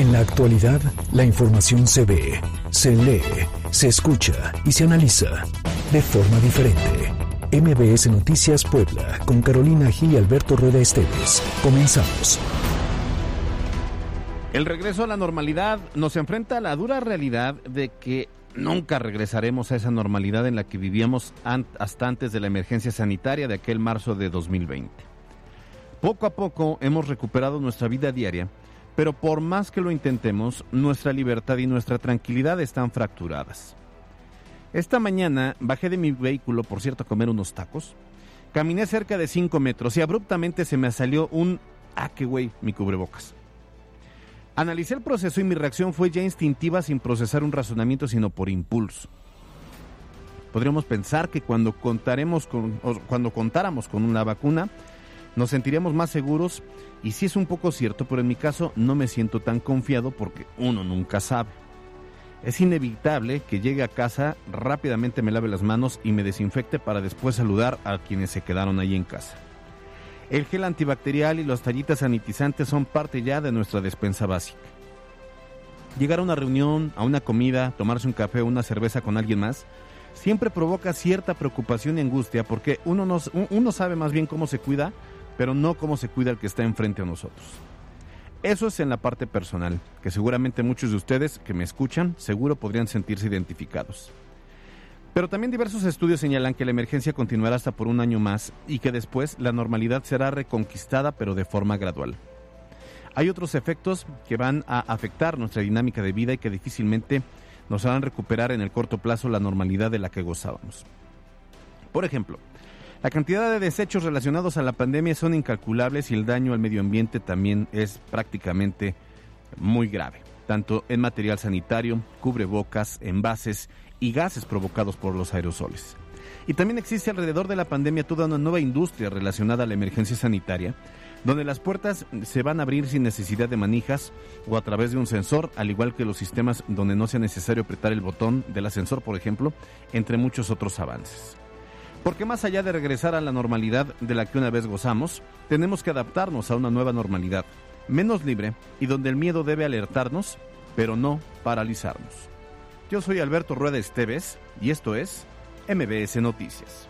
En la actualidad, la información se ve, se lee, se escucha y se analiza de forma diferente. MBS Noticias Puebla, con Carolina Gil y Alberto Rueda Esteves. Comenzamos. El regreso a la normalidad nos enfrenta a la dura realidad de que nunca regresaremos a esa normalidad en la que vivíamos hasta antes de la emergencia sanitaria de aquel marzo de 2020. Poco a poco hemos recuperado nuestra vida diaria, pero por más que lo intentemos, nuestra libertad y nuestra tranquilidad están fracturadas. Esta mañana bajé de mi vehículo, por cierto, a comer unos tacos. Caminé cerca de 5 metros y abruptamente se me salió un... Ah, qué güey, mi cubrebocas. Analicé el proceso y mi reacción fue ya instintiva sin procesar un razonamiento, sino por impulso. Podríamos pensar que cuando, contaremos con, cuando contáramos con una vacuna, nos sentiríamos más seguros y sí es un poco cierto, pero en mi caso no me siento tan confiado porque uno nunca sabe. Es inevitable que llegue a casa, rápidamente me lave las manos y me desinfecte para después saludar a quienes se quedaron ahí en casa. El gel antibacterial y los tallitas sanitizantes son parte ya de nuestra despensa básica. Llegar a una reunión, a una comida, tomarse un café o una cerveza con alguien más, siempre provoca cierta preocupación y angustia porque uno, nos, uno sabe más bien cómo se cuida, pero no cómo se cuida el que está enfrente a nosotros. Eso es en la parte personal, que seguramente muchos de ustedes que me escuchan seguro podrían sentirse identificados. Pero también diversos estudios señalan que la emergencia continuará hasta por un año más y que después la normalidad será reconquistada pero de forma gradual. Hay otros efectos que van a afectar nuestra dinámica de vida y que difícilmente nos harán recuperar en el corto plazo la normalidad de la que gozábamos. Por ejemplo, la cantidad de desechos relacionados a la pandemia son incalculables y el daño al medio ambiente también es prácticamente muy grave, tanto en material sanitario, cubrebocas, envases y gases provocados por los aerosoles. Y también existe alrededor de la pandemia toda una nueva industria relacionada a la emergencia sanitaria, donde las puertas se van a abrir sin necesidad de manijas o a través de un sensor, al igual que los sistemas donde no sea necesario apretar el botón del ascensor, por ejemplo, entre muchos otros avances. Porque más allá de regresar a la normalidad de la que una vez gozamos, tenemos que adaptarnos a una nueva normalidad, menos libre y donde el miedo debe alertarnos, pero no paralizarnos. Yo soy Alberto Rueda Esteves y esto es MBS Noticias.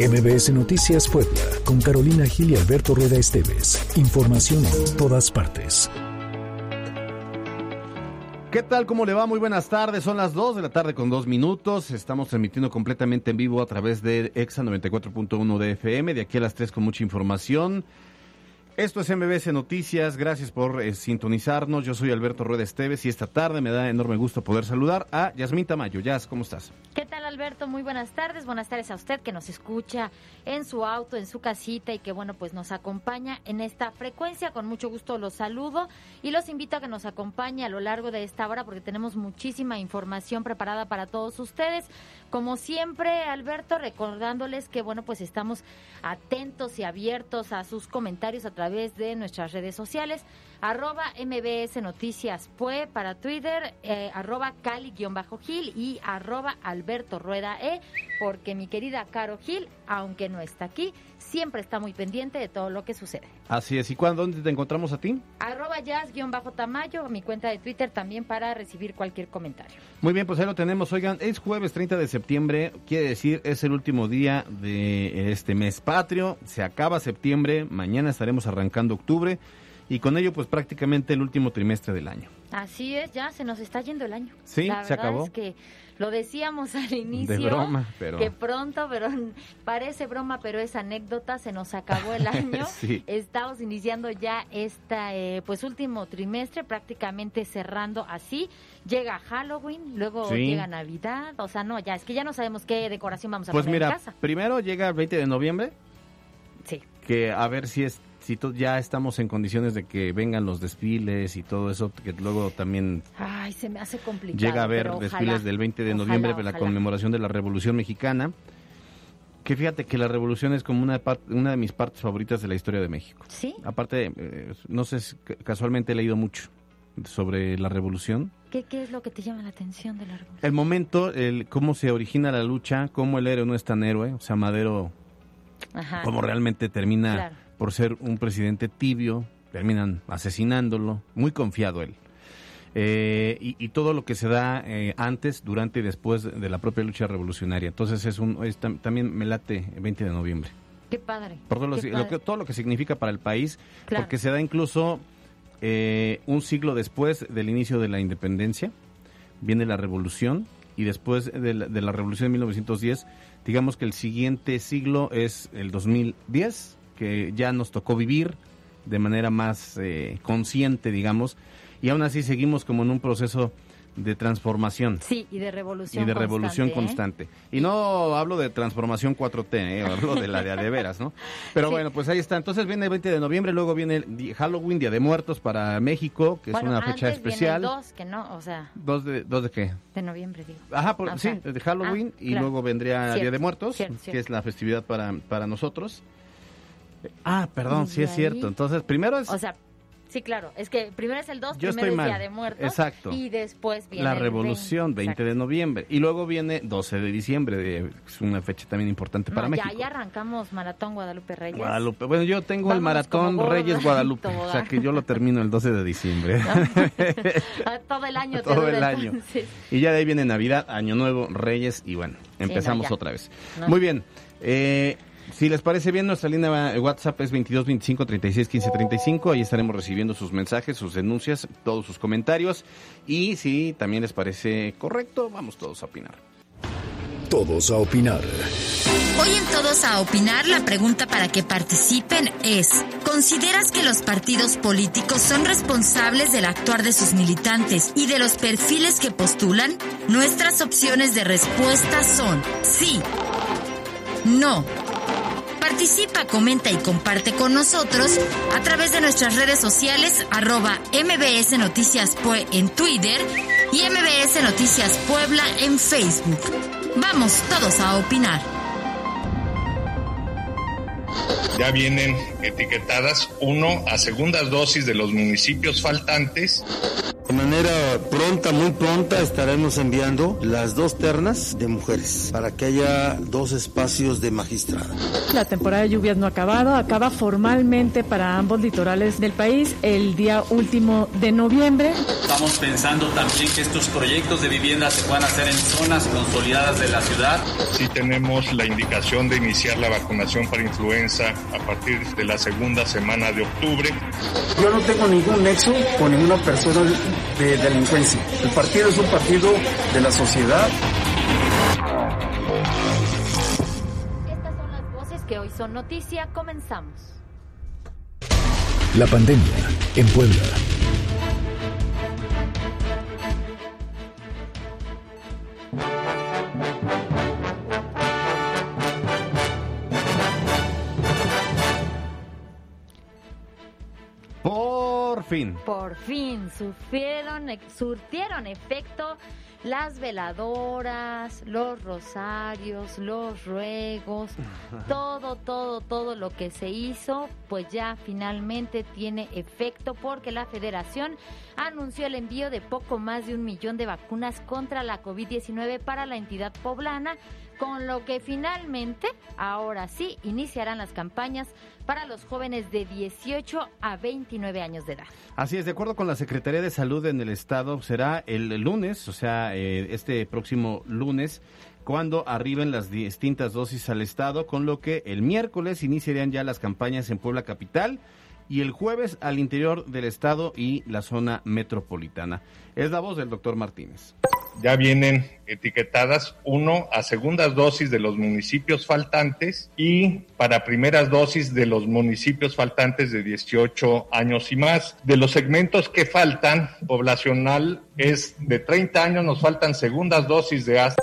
MBS Noticias Puebla, con Carolina Gil y Alberto Rueda Esteves. Información en todas partes. ¿Qué tal? ¿Cómo le va? Muy buenas tardes. Son las 2 de la tarde con dos minutos. Estamos transmitiendo completamente en vivo a través de EXA 94.1 de FM. De aquí a las 3 con mucha información. Esto es MBS Noticias, gracias por eh, sintonizarnos. Yo soy Alberto Rueda Esteves y esta tarde me da enorme gusto poder saludar a Yasmín Tamayo. Yas, ¿cómo estás? ¿Qué tal Alberto? Muy buenas tardes. Buenas tardes a usted que nos escucha en su auto, en su casita y que bueno, pues nos acompaña en esta frecuencia. Con mucho gusto los saludo y los invito a que nos acompañe a lo largo de esta hora porque tenemos muchísima información preparada para todos ustedes. Como siempre, Alberto, recordándoles que bueno, pues estamos atentos y abiertos a sus comentarios a través de nuestras redes sociales arroba MBS Noticias Pue para Twitter, eh, arroba Cali-Gil y arroba Alberto Rueda E, porque mi querida Caro Gil, aunque no está aquí, siempre está muy pendiente de todo lo que sucede. Así es, ¿y cuándo, dónde te encontramos a ti? Arroba jazz-tamayo, mi cuenta de Twitter también para recibir cualquier comentario. Muy bien, pues ahí lo tenemos. Oigan, es jueves 30 de septiembre, quiere decir, es el último día de este mes patrio, se acaba septiembre, mañana estaremos arrancando octubre y con ello pues prácticamente el último trimestre del año. Así es, ya se nos está yendo el año. Sí, se acabó. Es que lo decíamos al inicio. De broma, pero... Que pronto, pero parece broma, pero es anécdota, se nos acabó el año. sí. Estamos iniciando ya este pues último trimestre, prácticamente cerrando así. Llega Halloween, luego llega Navidad, o sea, no, ya es que ya no sabemos qué decoración vamos a pues poner mira, en casa. primero llega el 20 de noviembre. Sí. Que a ver si es si ya estamos en condiciones de que vengan los desfiles y todo eso, que luego también... Ay, se me hace complicado. Llega a haber desfiles del 20 de noviembre de la conmemoración de la Revolución Mexicana. Que fíjate que la revolución es como una, una de mis partes favoritas de la historia de México. Sí. Aparte, eh, no sé, casualmente he leído mucho sobre la revolución. ¿Qué, ¿Qué, es lo que te llama la atención de la revolución? El momento, el cómo se origina la lucha, cómo el héroe no es tan héroe. O sea, Madero Ajá. como realmente termina Claro. Por ser un presidente tibio, terminan asesinándolo, muy confiado él. Eh, y, y todo lo que se da eh, antes, durante y después de la propia lucha revolucionaria. Entonces es un es también me late el 20 de noviembre. Qué padre. Por todo lo, Qué lo que, padre. todo lo que significa para el país, Claro. porque se da incluso eh, un siglo después del inicio de la independencia, viene la revolución, y después de la, de la revolución de 1910, digamos que el siguiente siglo es el 2010, que ya nos tocó vivir de manera más eh, consciente, digamos, y aún así seguimos como en un proceso de transformación Sí, y de revolución y de revolución constante, ¿eh? constante. Y no hablo de transformación 4T, ¿eh? hablo de la de de veras, ¿no? Pero Sí. bueno, pues ahí está. Entonces viene el 20 de noviembre, luego viene el Halloween, Día de Muertos para México, que Bueno, es una fecha especial. Viene el 2, que no, o sea, ¿Dos de, ¿Dos de qué? de noviembre, digo. Ajá, por- O sí, sea, de Halloween ah, y claro. luego vendría Cierto, Día de Muertos, cierto, que cierto. es la festividad para, para nosotros. Ah, perdón, sí es cierto. Entonces, primero es O sea, sí, claro, es que primero es el 2, Yo primero es. Día de Muertos. Exacto. Y después viene la el revolución, 20 de noviembre. Y luego viene 12 de diciembre, de- es una fecha también importante para México. ya, ya arrancamos Maratón Guadalupe Reyes. Guadalupe. Bueno, yo tengo el maratón Reyes Guadalupe, o sea que yo lo termino el 12 de diciembre. Ah, Todo el año Todo el año. entonces. y ya de ahí viene Navidad, Año Nuevo, Reyes y bueno, no, empezamos otra vez. No. Muy bien. eh, si les parece bien, nuestra línea de WhatsApp es 22 25 36 15 35. Ahí estaremos recibiendo sus mensajes, sus denuncias, todos sus comentarios. Y si también les parece correcto, vamos todos a opinar. Todos a opinar. Hoy en Todos a Opinar, la pregunta para que participen es, ¿consideras que los partidos políticos son responsables del actuar de sus militantes y de los perfiles que postulan? Nuestras opciones de respuesta son sí, no. Participa, comenta y comparte con nosotros a través de nuestras redes sociales arroba MBS Noticias Pue en Twitter y MBS Noticias Puebla en Facebook. Vamos todos a opinar. Ya vienen etiquetadas, uno, a segundas dosis de los municipios faltantes De manera pronta, muy pronta, estaremos enviando las dos ternas de mujeres para que haya dos espacios de magistrada. La temporada de lluvias no ha acabado, acaba formalmente para ambos litorales del país el día último de noviembre. Estamos pensando también que estos proyectos de vivienda se puedan hacer en zonas consolidadas de la ciudad. Sí tenemos la indicación de iniciar la vacunación para influenza a partir de la segunda semana de octubre. Yo no tengo ningún nexo con ninguna persona de delincuencia. El partido es un partido de la sociedad. Estas son las voces que hoy son noticia. Comenzamos. La pandemia en Puebla. Por fin. Por fin sufrieron, surtieron efecto las veladoras, los rosarios, los ruegos, todo, todo, todo lo que se hizo, pues ya finalmente tiene efecto porque la federación anunció el envío de poco más de un millón de vacunas contra la COVID-19 para la entidad poblana, con lo que finalmente, ahora sí, iniciarán las campañas para los jóvenes de 18 a 29 años de edad. Así es, de acuerdo con la Secretaría de Salud en el Estado, será el lunes, o sea, eh, este próximo lunes, cuando arriben las distintas dosis al Estado, con lo que el miércoles iniciarían ya las campañas en Puebla Capital y el jueves al interior del Estado y la zona metropolitana. Es la voz del doctor Martínez. Ya vienen etiquetadas, uno, a segundas dosis de los municipios faltantes y para primeras dosis de los municipios faltantes de 18 años y más. De los segmentos que faltan, poblacional es de 30 años, nos faltan segundas dosis de hasta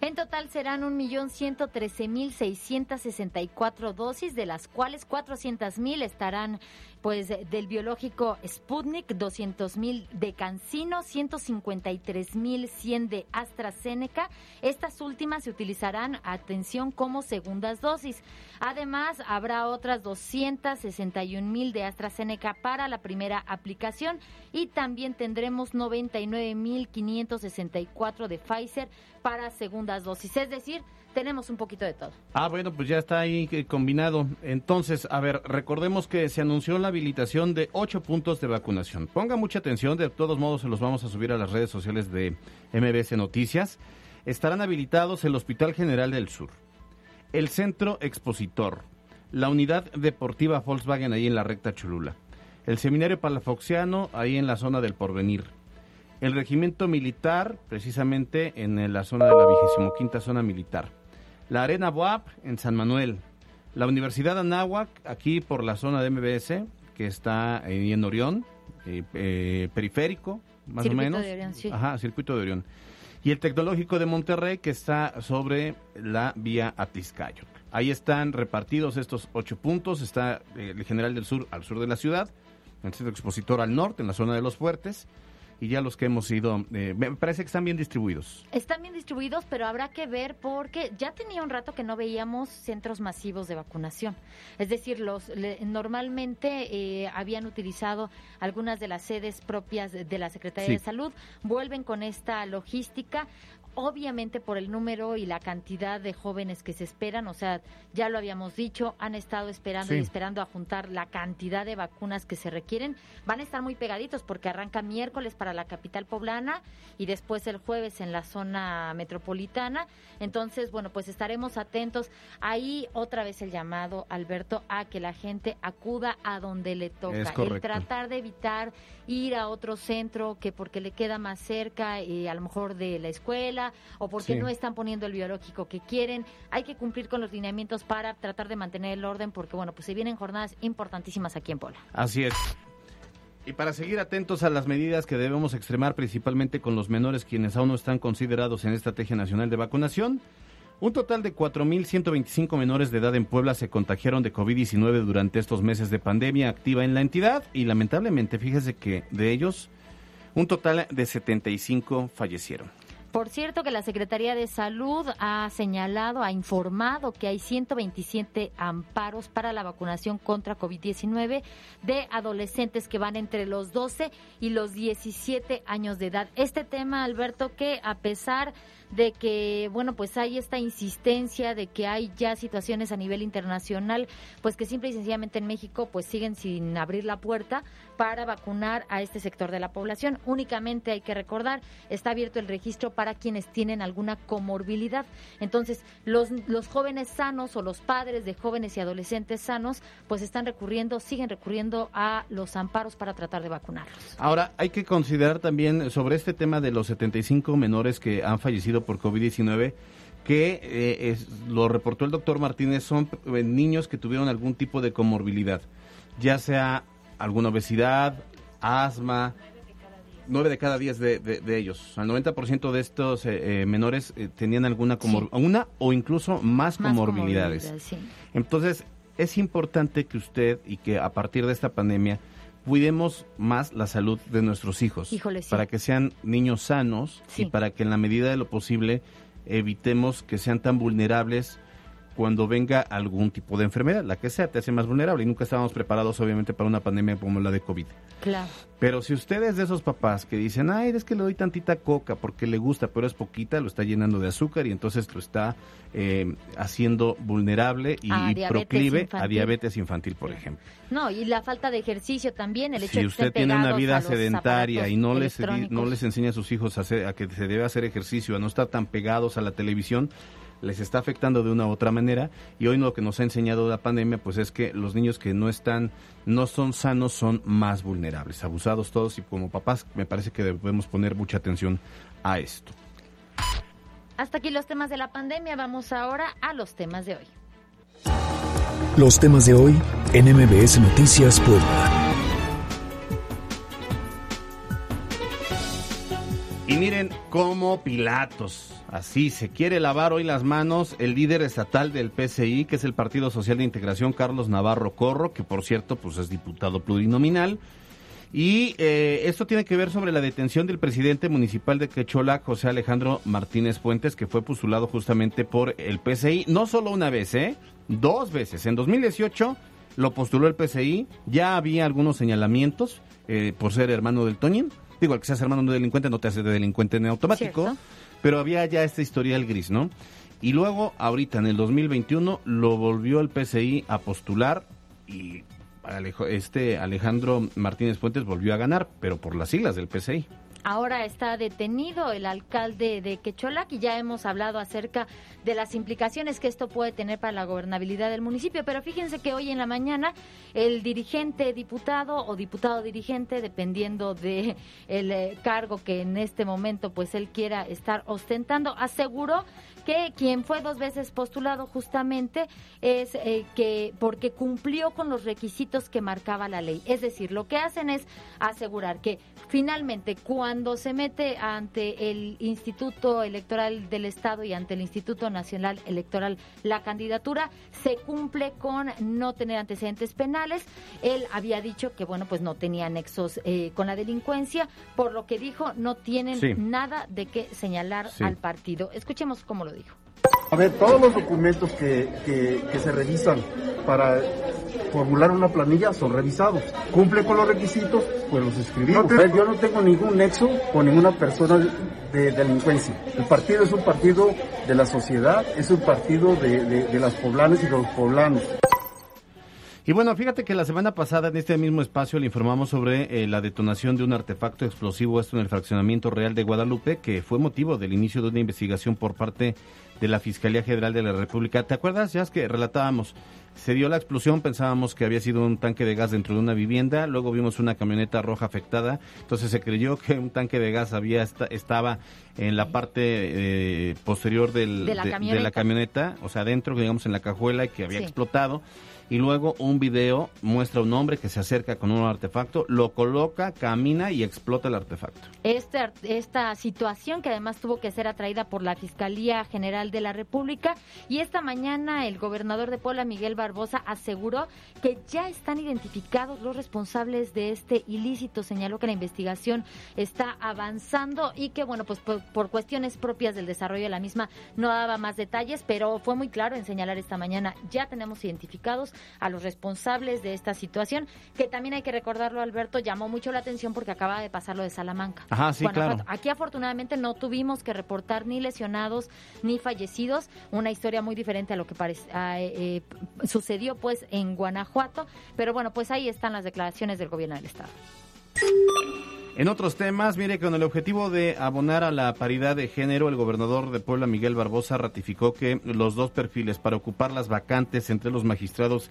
En total serán 1.113.664 dosis, de las cuales 400.000 estarán pues del biológico Sputnik, 200.000 de Cancino, 153.100 de AstraZeneca. Estas últimas se utilizarán, atención, como segundas dosis. Además, habrá otras 261.000 de AstraZeneca para la primera aplicación y también tendremos 99.564 de Pfizer para segundas dosis. Es decir, tenemos un poquito de todo. Ah, bueno, pues ya está ahí eh, combinado. Entonces, a ver, recordemos que se anunció la habilitación de ocho puntos de vacunación. Ponga mucha atención, de todos modos se los vamos a subir a las redes sociales de MBS Noticias. Estarán habilitados el Hospital General del Sur, el Centro Expositor, la Unidad Deportiva Volkswagen ahí en la recta Cholula, el Seminario Palafoxiano ahí en la zona del Porvenir, el Regimiento Militar, precisamente en la zona de la 25 zona militar, la Arena Boab en San Manuel, la Universidad Anáhuac, aquí por la zona de MBS, que está ahí en Orión, eh, eh, periférico, más Circuito o menos. de Orión, sí. Ajá, circuito de Orión. Y el Tecnológico de Monterrey, que está sobre la vía Atizcayo. Ahí están repartidos estos ocho puntos. Está eh, el General del Sur al sur de la ciudad, el Centro Expositor al norte, en la zona de los fuertes, y ya los que hemos ido, eh, me parece que están bien distribuidos. Están bien distribuidos, pero habrá que ver porque ya tenía un rato que no veíamos centros masivos de vacunación. Es decir, los le- normalmente eh, habían utilizado algunas de las sedes propias de de la Secretaría Sí. de Salud, vuelven con esta logística. Obviamente por el número y la cantidad de jóvenes que se esperan, o sea, ya lo habíamos dicho, han estado esperando y esperando a juntar la cantidad de vacunas que se requieren. Van a estar muy pegaditos porque arranca miércoles para la capital poblana y después el jueves en la zona metropolitana. Entonces, bueno, pues estaremos atentos. Ahí otra vez el llamado, Alberto, a que la gente acuda a donde le toca. El tratar de evitar ir a otro centro que porque le queda más cerca, eh, a lo mejor de la escuela, o porque Sí. no están poniendo el biológico que quieren. Hay que cumplir con los lineamientos para tratar de mantener el orden, porque bueno, pues se vienen jornadas importantísimas aquí en Puebla. Así es. Y para seguir atentos a las medidas que debemos extremar, principalmente con los menores quienes aún no están considerados en estrategia nacional de vacunación, un total de 4.125 menores de edad en Puebla se contagiaron de COVID-19 durante estos meses de pandemia activa en la entidad y lamentablemente fíjese que de ellos un total de 75 fallecieron. Por cierto que la Secretaría de Salud ha señalado, ha informado que hay 127 amparos para la vacunación contra COVID-19 de adolescentes que van entre los 12 y los 17 años de edad. Este tema, Alberto, que a pesar de que, bueno, pues hay esta insistencia de que hay ya situaciones a nivel internacional, pues que simple y sencillamente en México pues siguen sin abrir la puerta para vacunar a este sector de la población. Únicamente hay que recordar, está abierto el registro para quienes tienen alguna comorbilidad. Entonces, los, los jóvenes sanos o los padres de jóvenes y adolescentes sanos, pues están recurriendo, siguen recurriendo a los amparos para tratar de vacunarlos. Ahora, hay que considerar también sobre este tema de los 75 menores que han fallecido por COVID-19, que eh, lo reportó el doctor Martínez, son eh, niños que tuvieron algún tipo de comorbilidad, ya sea alguna obesidad, asma. Nueve de cada diez de, de- de ellos. O sea, el 90% de estos eh, eh, menores eh, tenían alguna comor una o incluso más, Más comorbilidades. comorbilidades, sí. Entonces, es importante que usted y que a partir de esta pandemia cuidemos más la salud de nuestros hijos. Híjole, sí. Para que sean niños sanos y para que en la medida de lo posible evitemos que sean tan vulnerables cuando venga algún tipo de enfermedad, la que sea, te hace más vulnerable y nunca estábamos preparados obviamente para una pandemia como la de COVID. Claro. Pero si usted es de esos papás que dicen, ay, es que le doy tantita coca porque le gusta, pero es poquita, lo está llenando de azúcar y entonces lo está eh, haciendo vulnerable y, proclive a diabetes infantil, por ejemplo. No, y la falta de ejercicio también, el hecho Si de usted tiene una vida sedentaria y no les, no les enseña a sus hijos a, hacer- a que se debe hacer ejercicio, a no estar tan pegados a la televisión, les está afectando de una u otra manera y hoy lo que nos ha enseñado la pandemia pues es que los niños que no están no son sanos son más vulnerables, abusados todos y como papás me parece que debemos poner mucha atención a esto. Hasta aquí los temas de la pandemia, vamos ahora a los temas de hoy. Los temas de hoy en MBS Noticias Puebla. Y miren cómo Pilatos, así se quiere lavar hoy las manos el líder estatal del PCI, que es el Partido Social de Integración, Carlos Navarro Corro, que por cierto pues es diputado plurinominal. Y eh, esto tiene que ver sobre la detención del presidente municipal de Quechola, José Alejandro Martínez Fuentes, que fue postulado justamente por el PCI, no solo una vez, ¿eh? Dos veces. En 2018 lo postuló el PCI, ya había algunos señalamientos eh, por ser hermano del Toñín. Digo, el que seas hermano de un delincuente no te hace de delincuente en automático, Cierto. pero había ya este historial gris, ¿no? Y luego, ahorita en el 2021, lo volvió el PCI a postular y este Alejandro Martínez Fuentes volvió a ganar, pero por las siglas del PCI. Ahora está detenido el alcalde de Quecholac y ya hemos hablado acerca de las implicaciones que esto puede tener para la gobernabilidad del municipio. Pero fíjense que hoy en la mañana el dirigente diputado o diputado dirigente, dependiendo de el eh, cargo que en este momento pues él quiera estar ostentando, aseguró que quien fue dos veces postulado justamente es eh, que porque cumplió con los requisitos que marcaba la ley. Es decir, lo que hacen es asegurar que finalmente cuando se mete ante el Instituto Electoral del Estado y ante el Instituto Nacional Electoral la candidatura, se cumple con no tener antecedentes penales. Él había dicho que, bueno, pues no tenía nexos eh, con la delincuencia, por lo que dijo, no tienen nada de qué señalar al partido. Escuchemos cómo lo dijo. A ver, todos los documentos que, que, se revisan para formular una planilla son revisados. Cumple con los requisitos, pues los escribimos. yo no tengo ningún nexo con ninguna persona de, delincuencia. El partido es un partido de la sociedad, es un partido de, de las poblanas y de los poblanos. Y bueno, fíjate que la semana pasada en este mismo espacio le informamos sobre eh, la detonación de un artefacto explosivo, esto en el fraccionamiento real de Guadalupe, que fue motivo del inicio de una investigación por parte de la Fiscalía General de la República. ¿Te acuerdas? Ya es que relatábamos, se dio la explosión, pensábamos que había sido un tanque de gas dentro de una vivienda, luego vimos una camioneta roja afectada, entonces se creyó que un tanque de gas había estaba en la parte eh, posterior de, la camioneta, o sea, dentro, digamos, en la cajuela y que había explotado y luego un video muestra a un hombre que se acerca con un artefacto, lo coloca, camina y explota el artefacto. Este, esta situación que además tuvo que ser atraída por la Fiscalía General de la República y esta mañana el gobernador de Puebla, Miguel Barbosa, aseguró que ya están identificados los responsables de este ilícito. Señaló que la investigación está avanzando y que, bueno, pues por, por cuestiones propias del desarrollo de la misma no daba más detalles, pero fue muy claro en señalar esta mañana, ya tenemos identificados a los responsables de esta situación, que también hay que recordarlo, Alberto, llamó mucho la atención porque acaba de pasar lo de Salamanca. Ajá, sí, claro. Aquí afortunadamente no tuvimos que reportar ni lesionados ni fallecidos, una historia muy diferente a lo que eh, sucedió pues en Guanajuato, pero bueno, pues ahí están las declaraciones del gobierno del estado. En otros temas, mire, con el objetivo de abonar a la paridad de género, el gobernador de Puebla, Miguel Barbosa, ratificó que los dos perfiles para ocupar las vacantes entre los magistrados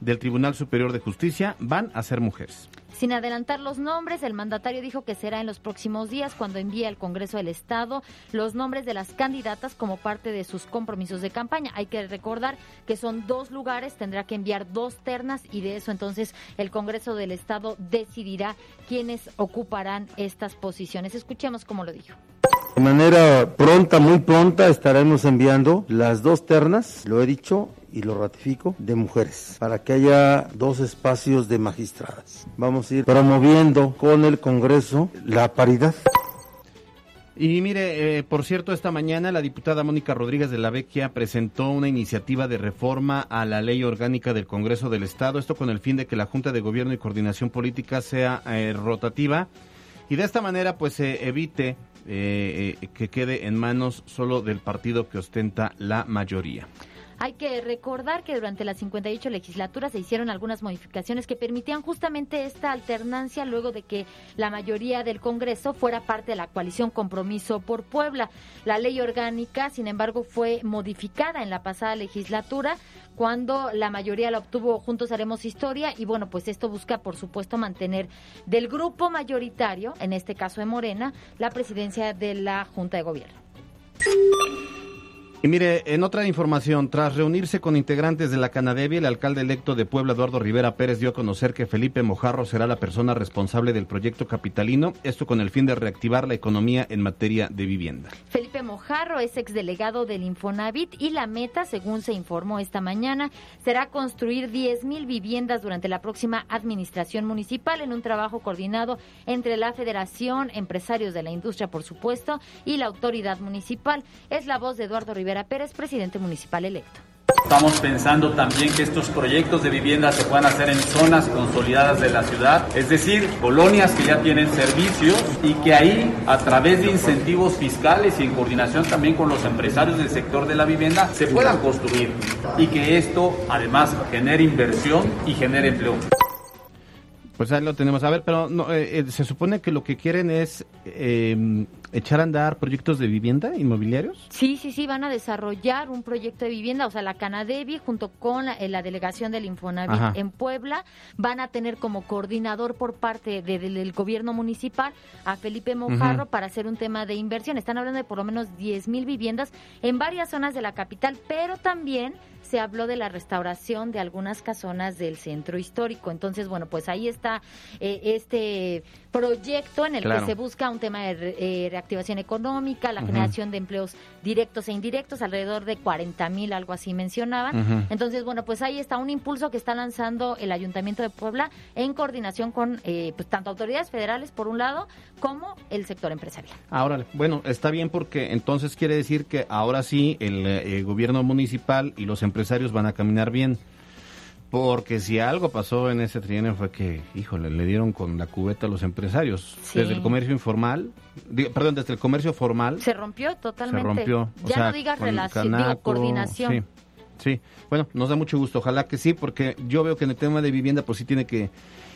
del Tribunal Superior de Justicia van a ser mujeres. Sin adelantar los nombres, el mandatario dijo que será en los próximos días cuando envíe al Congreso del Estado los nombres de las candidatas como parte de sus compromisos de campaña. Hay que recordar que son dos lugares, tendrá que enviar dos ternas y de eso entonces el Congreso del Estado decidirá quiénes ocuparán estas posiciones. Escuchemos cómo lo dijo. De manera pronta, muy pronta, estaremos enviando las dos ternas, lo he dicho, y lo ratifico, de mujeres, para que haya dos espacios de magistradas. Vamos a ir promoviendo con el Congreso la paridad. Y mire, eh, por cierto, esta mañana la diputada Mónica Rodríguez de la Vecchia presentó una iniciativa de reforma a la ley orgánica del Congreso del Estado, esto con el fin de que la Junta de Gobierno y Coordinación Política sea eh, rotativa y de esta manera pues se evite eh, que quede en manos solo del partido que ostenta la mayoría. Hay que recordar que durante las 58 legislaturas se hicieron algunas modificaciones que permitían justamente esta alternancia luego de que la mayoría del Congreso fuera parte de la coalición Compromiso por Puebla. La ley orgánica, sin embargo, fue modificada en la pasada legislatura cuando la mayoría la obtuvo Juntos Haremos Historia y bueno, pues esto busca por supuesto mantener del grupo mayoritario, en este caso de Morena, la presidencia de la Junta de Gobierno. Y mire, en otra información, tras reunirse con integrantes de la Canadevi, el alcalde electo de Puebla, Eduardo Rivera Pérez, dio a conocer que Felipe Mojarro será la persona responsable del proyecto capitalino, esto con el fin de reactivar la economía en materia de vivienda. Felipe Mojarro es exdelegado del Infonavit y la meta, según se informó esta mañana, será construir 10 mil viviendas durante la próxima administración municipal en un trabajo coordinado entre la Federación, empresarios de la industria, por supuesto, y la autoridad municipal. Es la voz de Eduardo Rivera Rivera Pérez, presidente municipal electo. Estamos pensando también que estos proyectos de vivienda se puedan hacer en zonas consolidadas de la ciudad, es decir, colonias que ya tienen servicios y que ahí, a través de incentivos fiscales y en coordinación también con los empresarios del sector de la vivienda, se puedan construir y que esto además genere inversión y genere empleo. Pues ahí lo tenemos. A ver, pero no, eh, eh, se supone que lo que quieren es eh, echar a andar proyectos de vivienda inmobiliarios. Sí, sí, sí, van a desarrollar un proyecto de vivienda, o sea, la Canadevi junto con la, eh, la delegación del Infonavit Ajá. en Puebla van a tener como coordinador por parte de- del, del gobierno municipal a Felipe Mojarro para hacer un tema de inversión. Están hablando de por lo menos 10 mil viviendas en varias zonas de la capital, pero también se habló de la restauración de algunas casonas del centro histórico. Entonces, bueno, pues ahí está eh, este proyecto en el Claro. que se busca un tema de eh, reactivación económica, la generación de empleos directos e indirectos, alrededor de 40 mil, algo así mencionaban. Entonces, bueno, pues ahí está un impulso que está lanzando el Ayuntamiento de Puebla en coordinación con eh, pues, tanto autoridades federales, por un lado, como el sector empresarial. Ahora, bueno, está bien porque entonces quiere decir que ahora sí el eh, gobierno municipal y los empresarios van a caminar bien. Porque si algo pasó en ese trienio fue que, híjole, le dieron con la cubeta a los empresarios. Sí. Desde el comercio informal, digo, perdón, desde el comercio formal Se rompió totalmente. se rompió. O Ya sea, no digas relación, digo coordinación. Sí, sí. Bueno, nos da mucho gusto. Ojalá que sí, porque yo veo que en el tema de vivienda, pues sí tiene que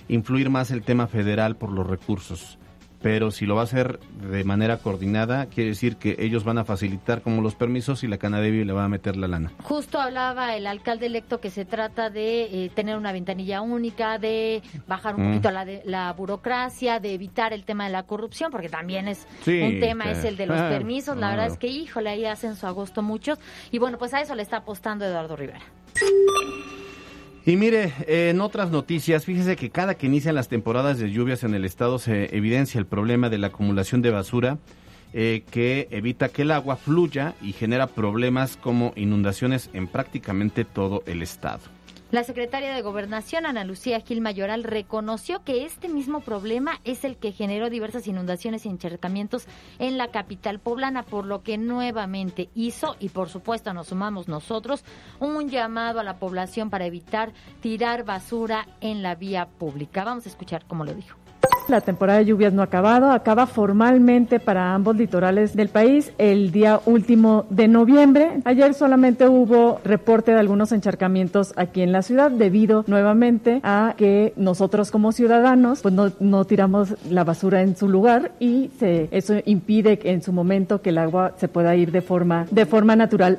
influir más el tema federal por los recursos. Pero si lo va a hacer de manera coordinada, quiere decir que ellos van a facilitar como los permisos y la Canadevi le va a meter la lana. Justo hablaba el alcalde electo que se trata de eh, tener una ventanilla única, de bajar un Mm. poquito la, de- la burocracia, de evitar el tema de la corrupción, porque también es Sí, un tema, es el de los permisos. La verdad es que, híjole, ahí hacen su agosto muchos. Y bueno, pues a eso le está apostando Eduardo Rivera. Y mire, eh, en otras noticias, fíjese que cada que inician las temporadas de lluvias en el estado se evidencia el problema de la acumulación de basura eh, que evita que el agua fluya y genera problemas como inundaciones en prácticamente todo el estado. La secretaria de Gobernación, Ana Lucía Gil Mayoral, reconoció que este mismo problema es el que generó diversas inundaciones y encharcamientos en la capital poblana, por lo que nuevamente hizo, y por supuesto nos sumamos nosotros, un llamado a la población para evitar tirar basura en la vía pública. Vamos a escuchar cómo lo dijo. La temporada de lluvias no ha acabado, acaba formalmente para ambos litorales del país el día último de noviembre. Ayer solamente hubo reporte de algunos encharcamientos aquí en la ciudad debido nuevamente a que nosotros como ciudadanos pues no, no tiramos la basura en su lugar y se, eso impide que en su momento que el agua se pueda ir de forma, de forma natural.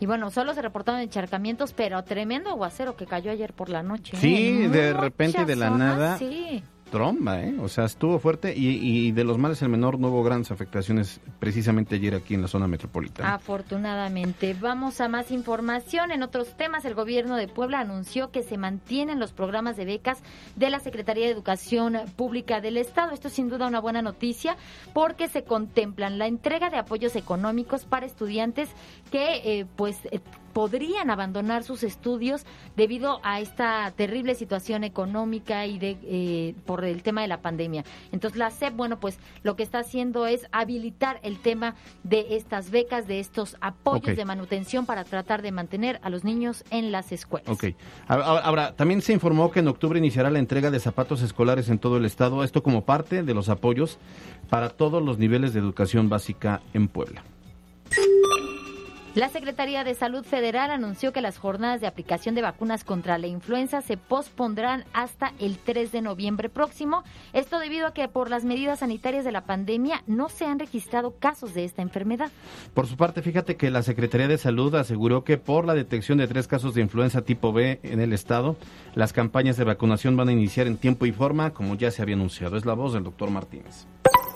Y bueno, solo se reportaron encharcamientos, pero tremendo aguacero que cayó ayer por la noche. ¿eh? Sí, En de repente, de la nada. Sí. Tromba, ¿eh? O sea, estuvo fuerte y, de los males el menor no hubo grandes afectaciones precisamente ayer aquí en la zona metropolitana. Afortunadamente. Vamos a más información. En otros temas, el gobierno de Puebla anunció que se mantienen los programas de becas de la Secretaría de Educación Pública del Estado. Esto es sin duda una buena noticia porque se contemplan la entrega de apoyos económicos para estudiantes que eh, pues eh, podrían abandonar sus estudios debido a esta terrible situación económica y de eh, por el tema de la pandemia. Entonces la SEP, bueno, pues lo que está haciendo es habilitar el tema de estas becas, de estos apoyos de manutención para tratar de mantener a los niños en las escuelas. Ok. Ahora, también se informó que en octubre iniciará la entrega de zapatos escolares en todo el estado, esto como parte de los apoyos para todos los niveles de educación básica en Puebla. La Secretaría de Salud Federal anunció que las jornadas de aplicación de vacunas contra la influenza se pospondrán hasta el 3 de noviembre próximo. Esto debido a que por las medidas sanitarias de la pandemia no se han registrado casos de esta enfermedad. Por su parte, fíjate que la Secretaría de Salud aseguró que por la detección de tres casos de influenza tipo B en el estado, las campañas de vacunación van a iniciar en tiempo y forma, como ya se había anunciado. Es la voz del doctor Martínez.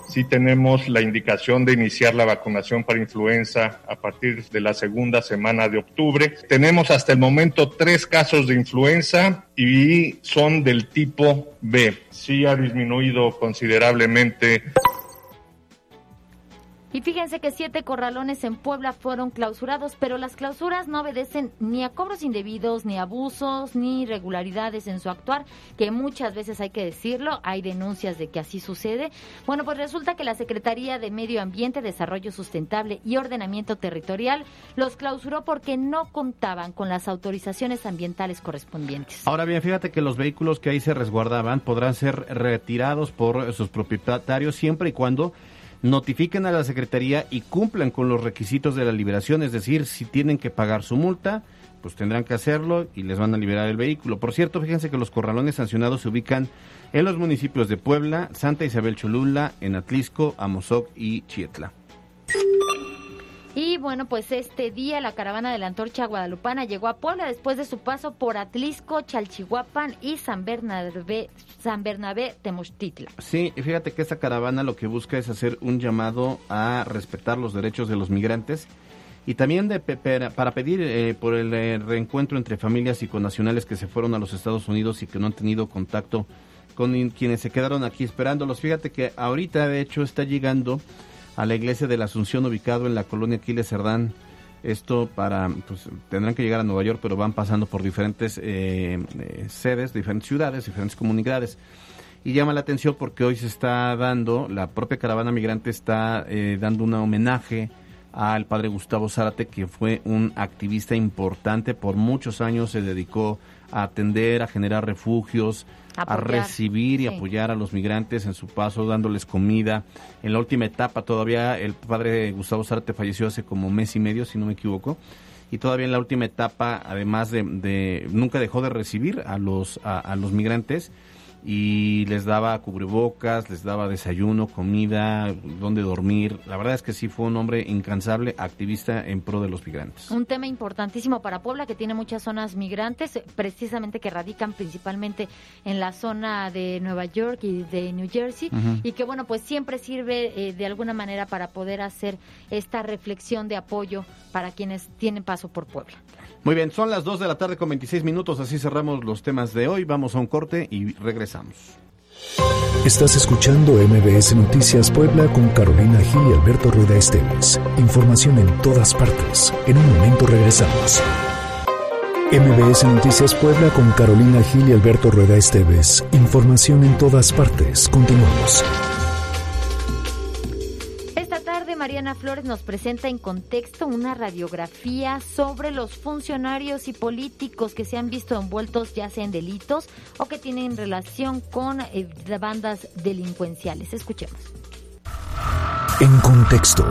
Sí tenemos la indicación de iniciar la vacunación para influenza a partir de la segunda semana de octubre. Tenemos hasta el momento tres casos de influenza y son del tipo B. Sí ha disminuido considerablemente Y fíjense que siete corralones en Puebla fueron clausurados, pero las clausuras no obedecen ni a cobros indebidos, ni abusos, ni irregularidades en su actuar, que muchas veces hay que decirlo, hay denuncias de que así sucede. Bueno, pues resulta que la Secretaría de Medio Ambiente, Desarrollo Sustentable y Ordenamiento Territorial los clausuró porque no contaban con las autorizaciones ambientales correspondientes. Ahora bien, fíjate que los vehículos que ahí se resguardaban podrán ser retirados por sus propietarios siempre y cuando notifiquen a la Secretaría y cumplan con los requisitos de la liberación, es decir, si tienen que pagar su multa, pues tendrán que hacerlo y les van a liberar el vehículo. Por cierto, fíjense que los corralones sancionados se ubican en los municipios de Puebla, Santa Isabel Cholula, en Atlisco, Amozoc y Chietla. Y bueno, pues este día la caravana de la antorcha guadalupana llegó a Puebla después de su paso por Atlisco, Chalchihuapan y San Bernabé, San Bernabé Temochtitla. Sí, fíjate que esta caravana lo que busca es hacer un llamado a respetar los derechos de los migrantes y también de, para pedir eh, por el eh, reencuentro entre familias y connacionales que se fueron a los Estados Unidos y que no han tenido contacto con quienes se quedaron aquí esperándolos. Fíjate que ahorita de hecho está llegando a la iglesia de la Asunción ubicado en la colonia Aquiles Cerdán. Esto para, pues tendrán que llegar a Nueva York, pero van pasando por diferentes eh, eh, sedes, diferentes ciudades, diferentes comunidades. Y llama la atención porque hoy se está dando, la propia caravana migrante está eh, dando un homenaje al padre Gustavo Zárate, que fue un activista importante, por muchos años se dedicó atender, a generar refugios, a recibir y apoyar a los migrantes en su paso, dándoles comida. En la última etapa todavía el padre Gustavo Zárate falleció hace como mes y medio, si no me equivoco. Y todavía en la última etapa, además de, nunca dejó de recibir a los, a los migrantes y les daba cubrebocas, les daba desayuno, comida, donde dormir. La verdad es que sí fue un hombre incansable, activista en pro de los migrantes. Un tema importantísimo para Puebla, que tiene muchas zonas migrantes, precisamente que radican principalmente en la zona de Nueva York y de New Jersey, y que bueno, pues siempre sirve eh, de alguna manera para poder hacer esta reflexión de apoyo para quienes tienen paso por Puebla. Muy bien, son las 2 de la tarde con 26 minutos, así cerramos los temas de hoy. Vamos a un corte y regresamos. Estás escuchando MBS Noticias Puebla con Carolina Gil y Alberto Rueda Esteves. Información en todas partes. En un momento regresamos. MBS Noticias Puebla con Carolina Gil y Alberto Rueda Esteves. Información en todas partes. Continuamos. Flores nos presenta en contexto una radiografía sobre los funcionarios y políticos que se han visto envueltos ya sea en delitos o que tienen relación con eh, bandas delincuenciales. Escuchemos. En contexto.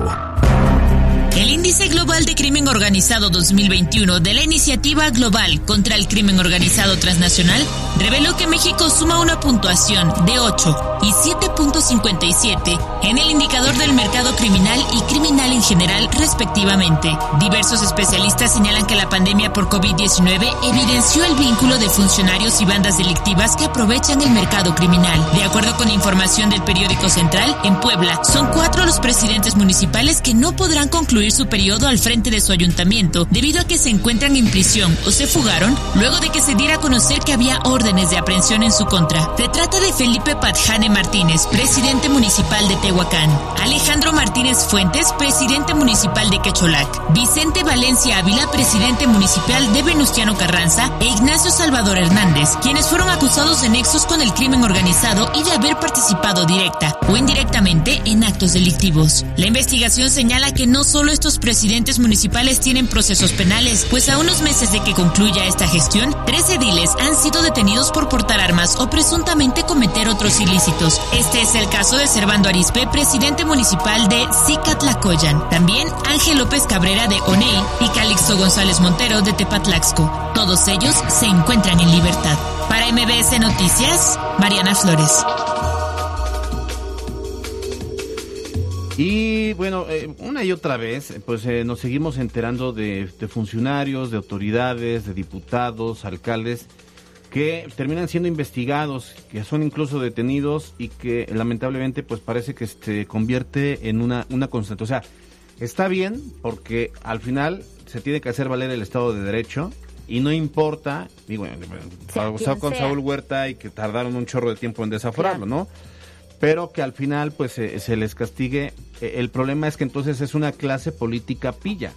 El Índice Global de Crimen Organizado 2021 de la Iniciativa Global contra el Crimen Organizado Transnacional reveló que México suma una puntuación de 8 y 7.57 en el indicador del mercado criminal y criminal en general respectivamente. Diversos especialistas señalan que la pandemia por COVID-19 evidenció el vínculo de funcionarios y bandas delictivas que aprovechan el mercado criminal. De acuerdo con información del periódico Central, en Puebla son cuatro los presidentes municipales que no podrán concluir su periodo al frente de su ayuntamiento debido a que se encuentran en prisión o se fugaron luego de que se diera a conocer que había órdenes de aprehensión en su contra. Se trata de Felipe Padjane Martínez, presidente municipal de Tehuacán, Alejandro Martínez Fuentes, presidente municipal de Quecholac, Vicente Valencia Ávila, presidente municipal de Venustiano Carranza e Ignacio Salvador Hernández, quienes fueron acusados de nexos con el crimen organizado y de haber participado directa o indirectamente en actos delictivos. La investigación señala que no solo estos presidentes municipales tienen procesos penales, pues a unos meses de que concluya esta gestión, tres ediles han sido detenidos por portar armas o presuntamente cometer otros ilícitos. Este es el caso de Servando Arispe, presidente municipal de Zicatlacoyan. También Ángel López Cabrera de Oney y Calixto González Montero de Tepatlaxco. Todos ellos se encuentran en libertad. Para MBS Noticias, Mariana Flores. Y bueno, eh, una y otra vez, pues eh, nos seguimos enterando de, funcionarios, de autoridades, de diputados, alcaldes, que terminan siendo investigados, que son incluso detenidos y que lamentablemente pues parece que se convierte en una, una constante. O sea, está bien porque al final se tiene que hacer valer el Estado de Derecho y no importa, digo, pasó con Saúl Huerta y que tardaron un chorro de tiempo en desaforarlo, ¿no? Pero que al final pues se les castigue. El problema es que entonces es una clase política pilla,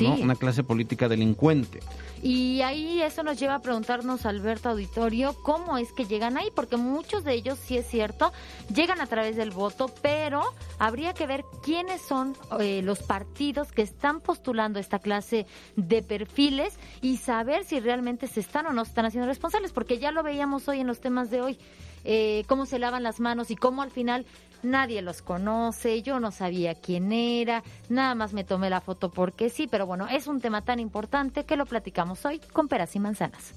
¿no? una clase política delincuente. Y ahí eso nos lleva a preguntarnos, Alberto Auditorio, cómo es que llegan ahí, porque muchos de ellos, sí es cierto, llegan a través del voto, pero habría que ver quiénes son eh, los partidos que están postulando esta clase de perfiles y saber si realmente se están o no se están haciendo responsables, porque ya lo veíamos hoy en los temas de hoy. Eh, cómo se lavan las manos y cómo al final nadie los conoce, yo no sabía quién era, nada más me tomé la foto porque sí, pero bueno, es un tema tan importante que lo platicamos hoy con peras y manzanas.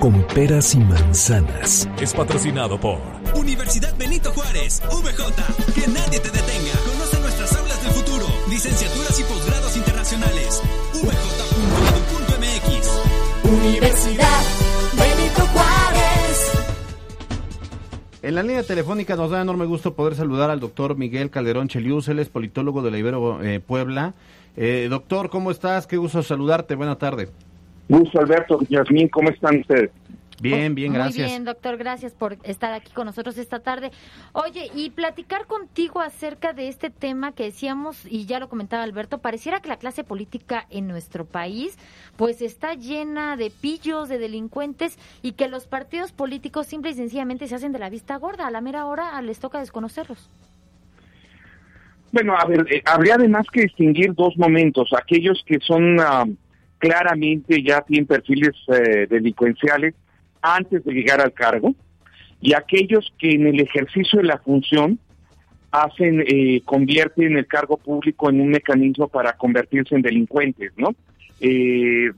Con peras y manzanas. Es patrocinado por Universidad Benito Juárez, VJ. Que nadie te detenga. Conoce nuestras aulas del futuro, licenciaturas y posgrados internacionales. VJ.edu.mx. Universidad en la línea telefónica nos da enorme gusto poder saludar al doctor Miguel Calderón Chelius, él es politólogo de la Ibero eh, Puebla. Eh, doctor, ¿cómo estás? Qué gusto saludarte, buena tarde. Gusto, Alberto, Yasmín, ¿cómo están ustedes? Bien, bien, gracias. Muy bien, doctor, gracias por estar aquí con nosotros esta tarde. Oye, y platicar contigo acerca de este tema que decíamos, y ya lo comentaba Alberto, pareciera que la clase política en nuestro país pues está llena de pillos, de delincuentes, y que los partidos políticos simple y sencillamente se hacen de la vista gorda. A la mera hora les toca desconocerlos. Bueno, a ver, eh, habría además que distinguir dos momentos. Aquellos que son ah, claramente ya tienen perfiles eh, delincuenciales antes de llegar al cargo y aquellos que en el ejercicio de la función hacen, eh, convierten el cargo público en un mecanismo para convertirse en delincuentes, ¿no? Eh,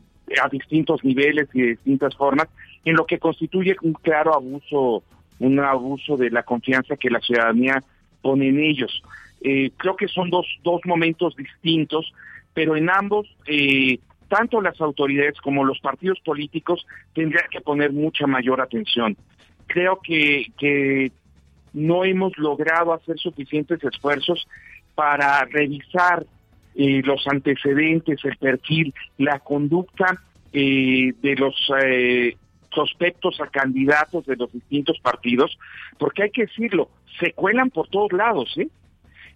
a distintos niveles y de distintas formas, en lo que constituye un claro abuso, un abuso de la confianza que la ciudadanía pone en ellos. Eh, creo que son dos, dos momentos distintos, pero en ambos eh, tanto las autoridades como los partidos políticos tendrían que poner mucha mayor atención. Creo que, no hemos logrado hacer suficientes esfuerzos para revisar eh, los antecedentes, el perfil, la conducta eh, de los eh, a candidatos de los distintos partidos, porque hay que decirlo, se cuelan por todos lados, ¿eh?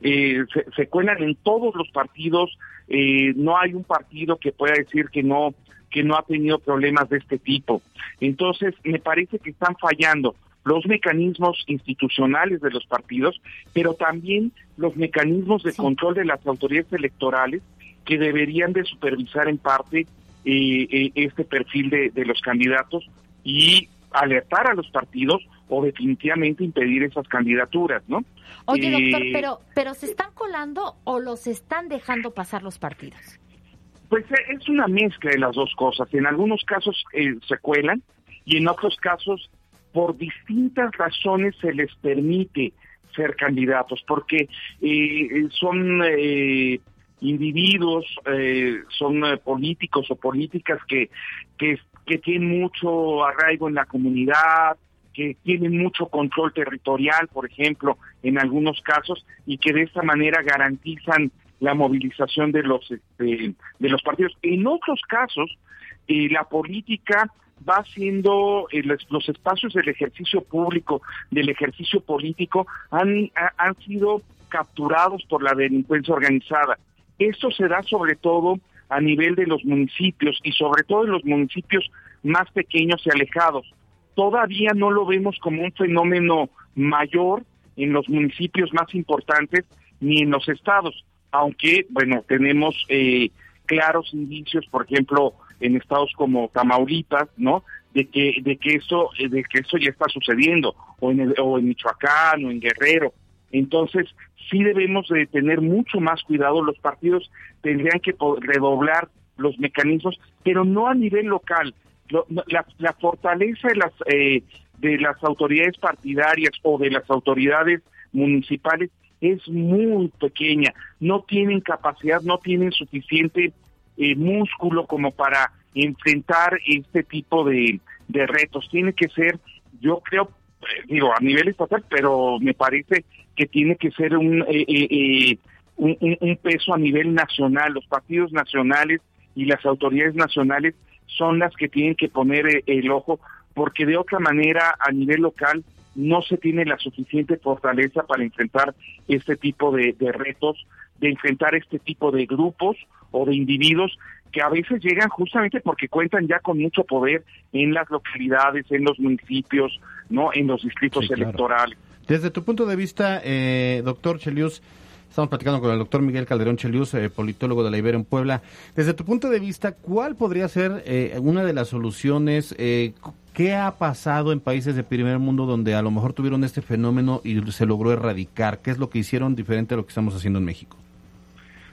Eh, se, cuelan en todos los partidos, eh, no hay un partido que pueda decir que no que no ha tenido problemas de este tipo. Entonces, me parece que están fallando los mecanismos institucionales de los partidos, pero también los mecanismos de control de las autoridades electorales que deberían de supervisar en parte eh, eh este perfil de, de los candidatos y alertar a los partidos o definitivamente impedir esas candidaturas, ¿no? Oye, doctor, eh, pero, pero ¿se están colando o los están dejando pasar los partidos? Pues eh, es una mezcla de las dos cosas. En algunos casos eh, se cuelan y en otros casos, por distintas razones, se les permite ser candidatos, porque son individuos, son políticos o políticas que, que, que tienen mucho arraigo en la comunidad, que tienen mucho control territorial, por ejemplo, en algunos casos, y que de esta manera garantizan la movilización de los este, de los partidos. En otros casos, eh, la política va siendo eh, los, espacios del ejercicio público, del ejercicio político, han, han sido capturados por la delincuencia organizada. Esto se da sobre todo a nivel de los municipios y sobre todo en los municipios más pequeños y alejados todavía no lo vemos como un fenómeno mayor en los municipios más importantes ni en los estados, aunque, bueno, tenemos eh, claros indicios, por ejemplo, en estados como Tamaulipas, ¿no? De que de que eso de que eso ya está sucediendo o en o en Michoacán o en Guerrero. Entonces, sí debemos de tener mucho más cuidado, los partidos tendrían que redoblar los mecanismos, pero no a nivel local, la, fortaleza de las, eh, de las autoridades partidarias o de las autoridades municipales es muy pequeña, no tienen capacidad, no tienen suficiente eh, músculo como para enfrentar este tipo de, de retos. Tiene que ser, yo creo, eh, digo, a nivel estatal, pero me parece que tiene que ser un, un, un peso a nivel nacional. Los partidos nacionales y las autoridades nacionales son las que tienen que poner eh, el ojo, porque de otra manera a nivel local no se tiene la suficiente fortaleza para enfrentar este tipo de, de retos, de enfrentar este tipo de grupos o de individuos que a veces llegan justamente porque cuentan ya con mucho poder en las localidades, en los municipios, no, en los distritos electorales. Desde tu punto de vista, eh, doctor Chelius, estamos platicando con el doctor Miguel Calderón Chelius, eh, politólogo de la Ibero en Puebla. Desde tu punto de vista, ¿cuál podría ser eh, una de las soluciones? ¿Qué ha pasado en países de primer mundo donde a lo mejor tuvieron este fenómeno y se logró erradicar? ¿Qué es lo que hicieron diferente a lo que estamos haciendo en México?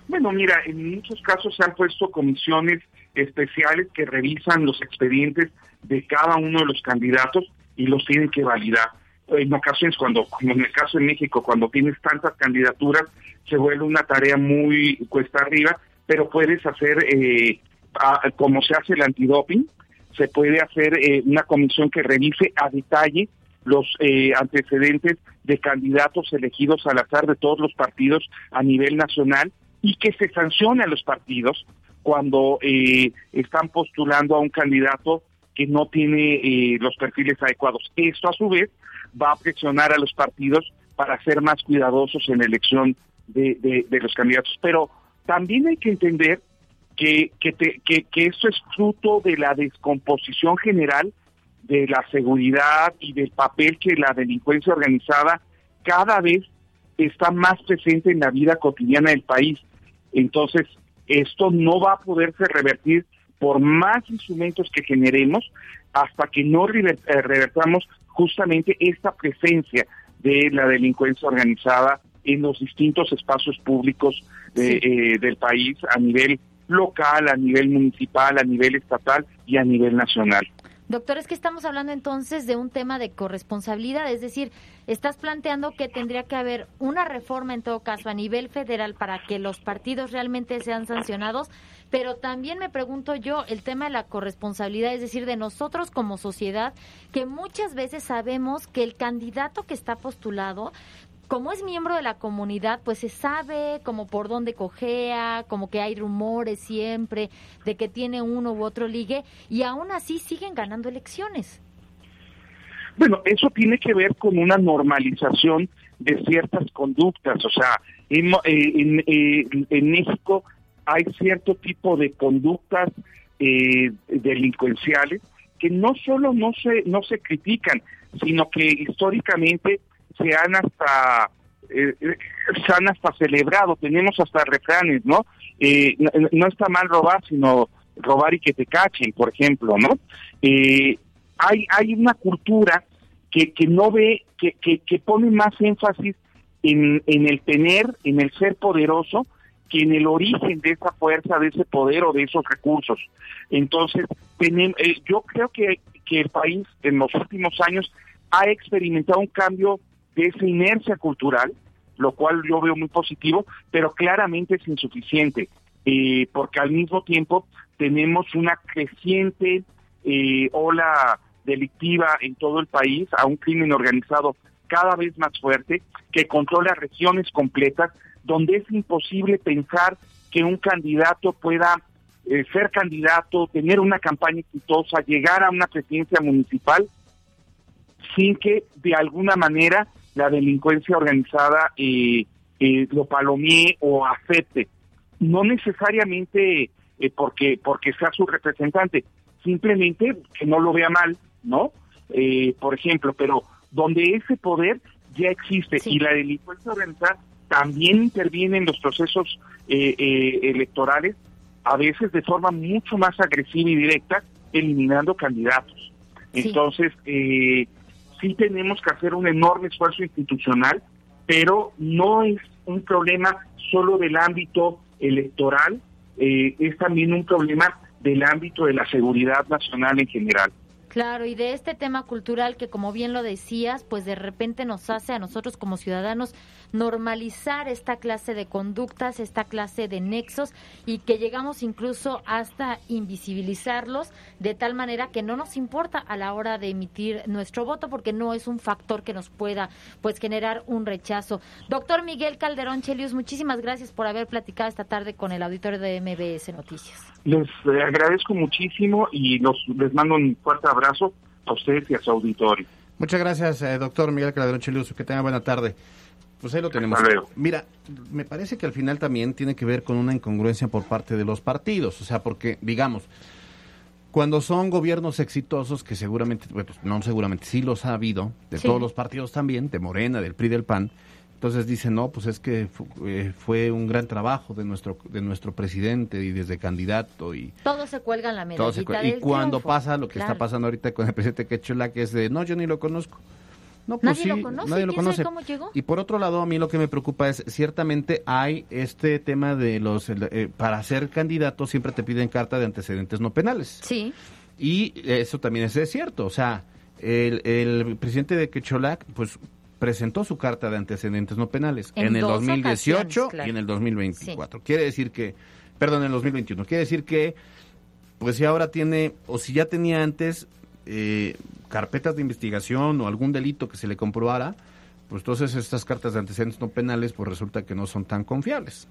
Bueno, mira, en muchos casos se han puesto comisiones especiales que revisan los expedientes de cada uno de los candidatos y los tienen que validar. En ocasiones, cuando, como en el caso de México, cuando tienes tantas candidaturas, se vuelve una tarea muy cuesta arriba, pero puedes hacer, eh, como se hace el antidoping, se puede hacer eh, una comisión que revise a detalle los eh, antecedentes de candidatos elegidos al azar de todos los partidos a nivel nacional y que se sancione a los partidos cuando eh, están postulando a un candidato que no tiene eh, los perfiles adecuados. Esto a su vez va a presionar a los partidos para ser más cuidadosos en la elección de, los candidatos. Pero también hay que entender que, que, que esto es fruto de la descomposición general de la seguridad y del papel que la delincuencia organizada cada vez está más presente en la vida cotidiana del país. Entonces, esto no va a poderse revertir por más instrumentos que generemos hasta que no eh, revertamos justamente esta presencia de la delincuencia organizada en los distintos espacios públicos eh, del país a nivel local, a nivel municipal, a nivel estatal y a nivel nacional. Doctor, es que estamos hablando entonces de un tema de corresponsabilidad, es decir, estás planteando que tendría que haber una reforma en todo caso a nivel federal para que los partidos realmente sean sancionados, pero también me pregunto yo el tema de la corresponsabilidad, es decir, de nosotros como sociedad, que muchas veces sabemos que el candidato que está postulado como es miembro de la comunidad, pues se sabe como por dónde cojea, como que hay rumores siempre de que tiene uno u otro ligue y aún así siguen ganando elecciones. Bueno, eso tiene que ver con una normalización de ciertas conductas, o sea, en, eh, eh, en, México hay cierto tipo de conductas eh, delincuenciales que no solo no se no se critican, sino que históricamente se han hasta eh, eh, se han hasta celebrado, tenemos hasta refranes, ¿no? Eh, no, está mal robar, sino robar y que te cachen, por ejemplo, ¿no? hay, hay una cultura que, que no ve, que, que, que pone más énfasis en, en el tener, en el ser poderoso, que en el origen de esa fuerza, de ese poder o de esos recursos. Entonces, tenemos, yo creo que, que el país en los últimos años ha experimentado un cambio de esa inercia cultural, lo cual yo veo muy positivo, pero claramente es insuficiente, eh, porque al mismo tiempo tenemos una creciente eh, ola delictiva en todo el país, a un crimen organizado cada vez más fuerte, que controla regiones completas, donde es imposible pensar que un candidato pueda eh, ser candidato, tener una campaña exitosa, llegar a una presidencia municipal, sin que de alguna manera la delincuencia organizada eh, eh, lo palomie o acepte. No necesariamente eh, porque, porque sea su representante, simplemente que no lo vea mal, ¿no? Eh, por ejemplo, pero donde ese poder ya existe y la delincuencia organizada también interviene en los procesos electorales, a veces de forma mucho más agresiva y directa, eliminando candidatos. Entonces, eh, sí tenemos que hacer un enorme esfuerzo institucional, pero no es un problema solo del ámbito electoral, eh, es también un problema del ámbito de la seguridad nacional en general. Claro, y de este tema cultural que como bien lo decías, pues de repente nos hace a nosotros como ciudadanos normalizar esta clase de conductas, esta clase de nexos y que llegamos incluso hasta invisibilizarlos de tal manera que no nos importa a la hora de emitir nuestro voto porque no es un factor que nos pueda pues generar un rechazo. Doctor Miguel Calderón Chelius, muchísimas gracias por haber platicado esta tarde con el auditorio de MBS Noticias. Les agradezco muchísimo y les mando un fuerte abrazo a ustedes y a su auditorio. Muchas gracias, eh, doctor Miguel Calderón Cheliuso. Que tenga buena tarde. Pues ahí lo tenemos. Mira, me parece que al final también tiene que ver con una incongruencia por parte de los partidos. O sea, porque, digamos, cuando son gobiernos exitosos, que seguramente, pues no seguramente, sí los ha habido, de todos los partidos también, de Morena, del PRI, del PAN, entonces dicen, no, pues es que eh, fue un gran trabajo de nuestro de nuestro presidente y desde candidato y... Todo se cuelga en la medallita Y cuando pasa lo que está pasando ahorita con el presidente Quechula, que es de, no, yo ni lo conozco. No, pues nadie lo conoce. Nadie lo conoce. cómo llegó? Y por otro lado, a mí lo que me preocupa es, ciertamente hay este tema de los, eh, para ser candidato siempre te piden carta de antecedentes no penales. Sí. Y eso también es cierto, o sea, el, el presidente de Quecholac, pues presentó su carta de antecedentes no penales en, el 2018 y en el 2024. Quiere decir que, perdón, en el 2021. Quiere decir que, pues si ahora tiene, o si ya tenía antes eh, carpetas de investigación o algún delito que se le comprobara, pues entonces estas cartas de antecedentes no penales, pues resulta que no son tan confiables.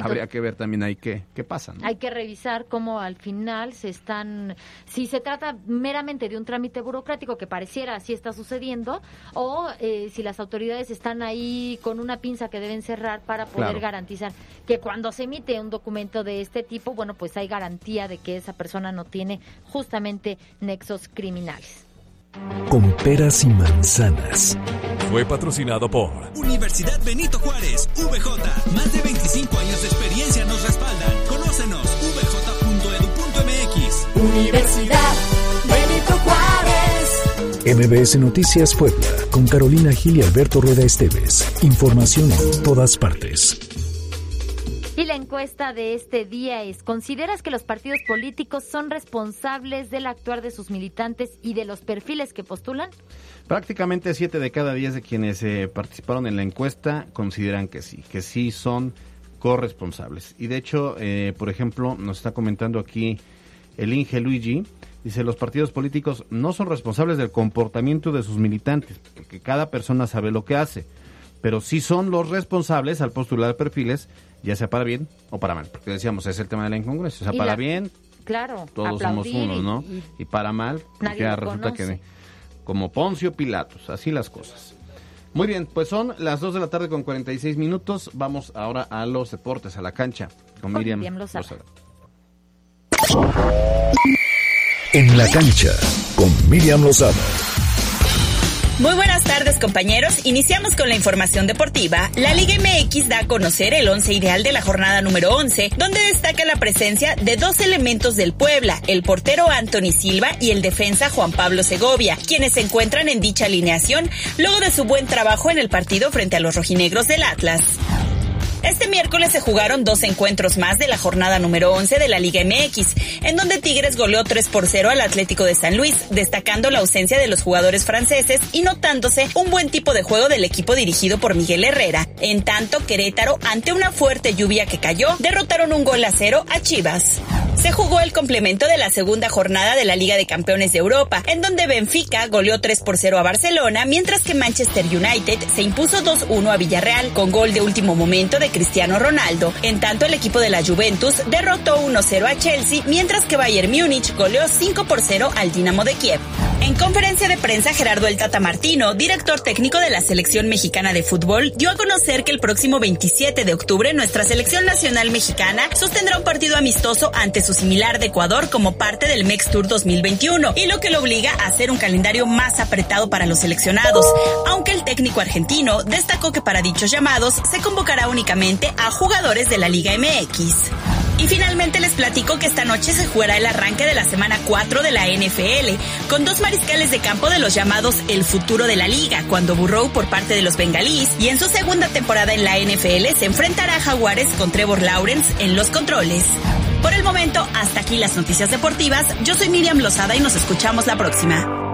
Habría que ver también ahí qué, qué pasa. Hay que revisar cómo al final se están, si se trata meramente de un trámite burocrático que pareciera así está sucediendo, o eh, si las autoridades están ahí con una pinza que deben cerrar para poder garantizar que cuando se emite un documento de este tipo, bueno, pues hay garantía de que esa persona no tiene justamente nexos criminales con peras y manzanas. Fue patrocinado por Universidad Benito Juárez, VJ. Más de 25 años de experiencia nos respaldan. Conócenos, vj.edu.mx. Universidad Benito Juárez. MBS Noticias Puebla, con Carolina Gil y Alberto Rueda Esteves. Información en todas partes. Y la encuesta de este día es, ¿consideras que los partidos políticos son responsables del actuar de sus militantes y de los perfiles que postulan? Prácticamente siete de cada diez de quienes eh, participaron en la encuesta consideran que sí, que sí son corresponsables. Y de hecho, eh, por ejemplo, nos está comentando aquí el Inge Luigi, dice, los partidos políticos no son responsables del comportamiento de sus militantes, porque cada persona sabe lo que hace, pero sí son los responsables al postular perfiles ya sea para bien o para mal, porque decíamos, es el tema de la incongruencia, o sea, para bien, claro, todos somos unos, ¿no? Y, para mal, ya resulta que como Poncio Pilatos, así las cosas. Muy bien, pues son las 2 de la tarde con 46 minutos, vamos ahora a los deportes, a la cancha, con Miriam, Miriam Lozada. En la cancha, con Miriam Lozada. Muy buenas tardes compañeros, iniciamos con la información deportiva. La Liga MX da a conocer el once ideal de la jornada número 11, donde destaca la presencia de dos elementos del Puebla, el portero Anthony Silva y el defensa Juan Pablo Segovia, quienes se encuentran en dicha alineación luego de su buen trabajo en el partido frente a los rojinegros del Atlas. Este miércoles se jugaron dos encuentros más de la jornada número 11 de la Liga MX, en donde Tigres goleó 3 por 0 al Atlético de San Luis, destacando la ausencia de los jugadores franceses y notándose un buen tipo de juego del equipo dirigido por Miguel Herrera. En tanto, Querétaro, ante una fuerte lluvia que cayó, derrotaron un gol a cero a Chivas. Se jugó el complemento de la segunda jornada de la Liga de Campeones de Europa, en donde Benfica goleó 3 por 0 a Barcelona, mientras que Manchester United se impuso 2-1 a Villarreal, con gol de último momento de Cristiano Ronaldo. En tanto, el equipo de la Juventus derrotó 1-0 a Chelsea, mientras que Bayern Múnich goleó 5 por 0 al Dinamo de Kiev. En conferencia de prensa, Gerardo El Tata Martino, director técnico de la selección mexicana de fútbol, dio a conocer que el próximo 27 de octubre nuestra selección nacional mexicana sostendrá un partido amistoso ante su similar de Ecuador como parte del MEX Tour 2021 y lo que lo obliga a hacer un calendario más apretado para los seleccionados, aunque el técnico argentino destacó que para dichos llamados se convocará únicamente a jugadores de la Liga MX. Y finalmente les platico que esta noche se jugará el arranque de la semana 4 de la NFL, con dos mariscales de campo de los llamados el futuro de la liga, cuando Burrow por parte de los bengalíes y en su segunda temporada en la NFL se enfrentará a Jaguares con Trevor Lawrence en los controles. Por el momento, hasta aquí las noticias deportivas. Yo soy Miriam Lozada y nos escuchamos la próxima.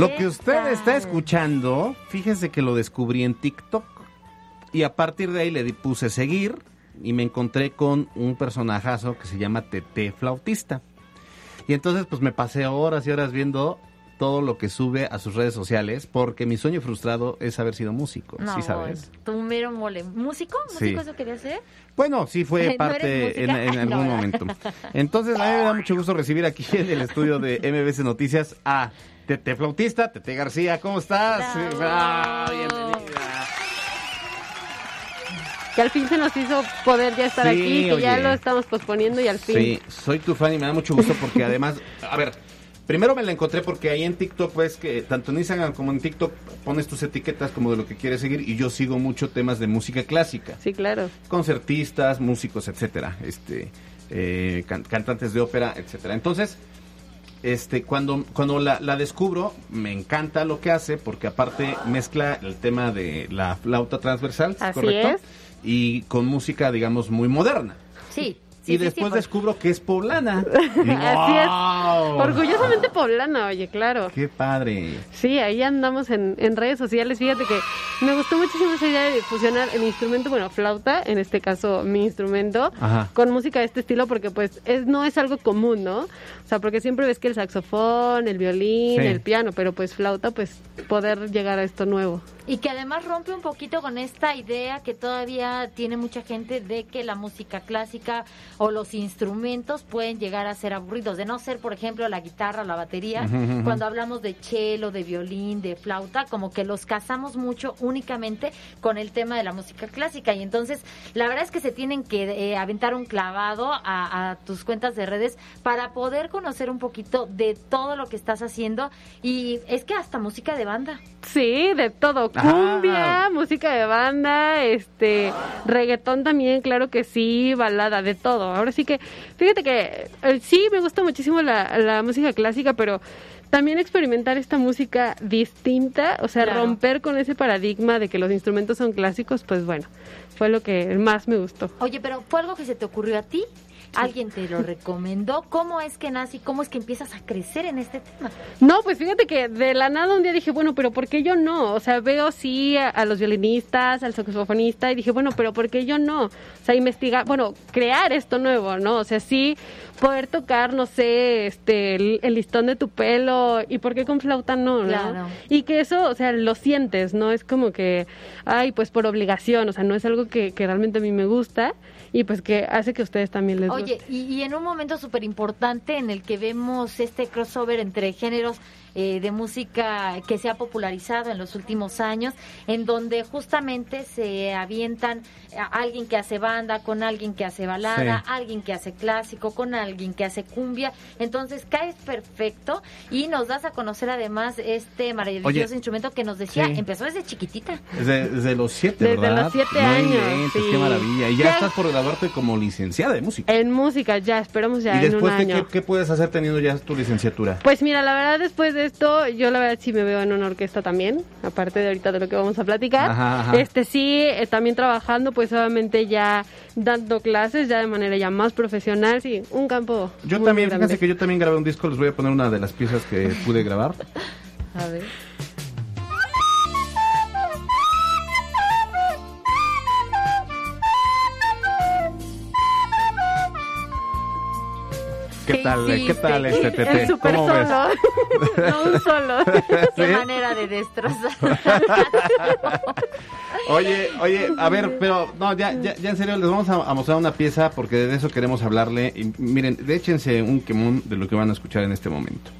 Lo que usted está escuchando, fíjese que lo descubrí en TikTok. Y a partir de ahí le puse seguir y me encontré con un personajazo que se llama Tete Flautista. Y entonces pues me pasé horas y horas viendo todo lo que sube a sus redes sociales porque mi sueño frustrado es haber sido músico, No, ¿sí sabes? Tu mero mole. ¿Músico? Sí. ¿Músico eso quería ser? Bueno, sí ¿No fue parte en, algún momento. Entonces, a mí me da mucho gusto recibir aquí en el estudio de MBC Noticias a Tete Flautista, Tete García, ¿cómo estás? Ah, bienvenida. Que al fin se nos hizo poder ya estar Sí, aquí, que ya lo estamos posponiendo y al fin. Sí, soy tu fan y me da mucho gusto porque además, a ver, primero me la encontré porque ahí en TikTok, pues que tanto en Instagram como en TikTok pones tus etiquetas como de lo que quieres seguir y yo sigo mucho temas de música clásica. Sí, claro. concertistas, músicos, etcétera, este, eh, can- cantantes de ópera, etcétera. Entonces, este, cuando, cuando la, la descubro, me encanta lo que hace, porque aparte mezcla el tema de la flauta transversal, Así ¿correcto? es. Y con música, digamos, muy moderna. Sí. y después descubro que es poblana. Y digo, Así es. "Wow". Orgullosamente poblana, oye, claro. ¡Qué padre! Sí, ahí andamos en, en redes sociales. Fíjate que me gustó muchísimo esa idea de fusionar el instrumento, bueno, flauta, en este caso mi instrumento, Ajá. con música de este estilo, porque pues es, no es algo común, ¿no? O sea, porque siempre ves que el saxofón, el violín, Sí. el piano, pero pues flauta, pues poder llegar a esto nuevo. Y que además rompe un poquito con esta idea que todavía tiene mucha gente de que la música clásica o los instrumentos pueden llegar a ser aburridos, de no ser, por ejemplo, la guitarra la batería. Cuando hablamos de cello, de violín, de flauta, como que los casamos mucho únicamente con el tema de la música clásica. Y entonces, la verdad es que se tienen que eh, aventar un clavado a, a tus cuentas de redes para poder conocer un poquito de todo lo que estás haciendo. Y es que hasta música de banda. Sí, de todo. Cumbia, música de banda, este, reggaetón también, claro que sí, balada, de todo. Ahora sí que, fíjate que eh, sí, me gusta muchísimo la, la música clásica, pero también experimentar esta música distinta, o sea, Claro. romper con ese paradigma de que los instrumentos son clásicos, pues bueno, fue lo que más me gustó. Oye, pero ¿fue algo que se te ocurrió a ti? ¿Alguien te lo recomendó? ¿Cómo es que nace y cómo es que empiezas a crecer en este tema? No, pues fíjate que de la nada un día dije, bueno, pero ¿por qué yo no? O sea, veo sí a, a los violinistas, al saxofonista y dije, bueno, pero ¿por qué yo no? O sea, investigar, bueno, crear esto nuevo, ¿no? O sea, sí poder tocar, no sé, este, el, el listón de tu pelo y ¿por qué con flauta no, no? Claro. Y que eso, o sea, lo sientes, ¿no? Es como que, ay, pues por obligación, o sea, no es algo que, que realmente a mí me gusta y pues que hace que a ustedes también les Oye, guste. y, y en un momento súper importante en el que vemos este crossover entre géneros eh, de música que se ha popularizado en los últimos años, en donde justamente se avientan a alguien que hace banda con alguien que hace balada, Sí. alguien que hace clásico con alguien que hace cumbia, entonces caes perfecto y nos das a conocer además este maravilloso Oye, instrumento que nos decía, sí. empezó desde chiquitita. Desde, desde los siete, Desde ¿verdad? los siete No años, inventes, sí. qué maravilla. Y ya, Ya- estás por graduarte como licenciada de música. En música, ya, esperamos ya ¿Y en un después año. qué, qué puedes hacer teniendo ya tu licenciatura? Pues mira, la verdad después de esto, yo la verdad sí me veo en una orquesta también, aparte de ahorita de lo que vamos a platicar. Ajá, ajá. Este sí, eh, también trabajando, pues obviamente ya dando clases, ya de manera ya más profesional, sí, un campo. Yo muy también, grande. fíjense que yo también grabé un disco, les voy a poner una de las piezas que pude grabar. A ver. ¿Qué tal, hiciste? qué tal este Tete? Super ¿Cómo ves? solo. no un solo. Qué ¿Sí? manera de destrozar. Oye, oye, a ver, pero no, ya, ya, ya en serio, les vamos a, a mostrar una pieza porque de eso queremos hablarle. Y miren, échense un quemón de lo que van a escuchar en este momento.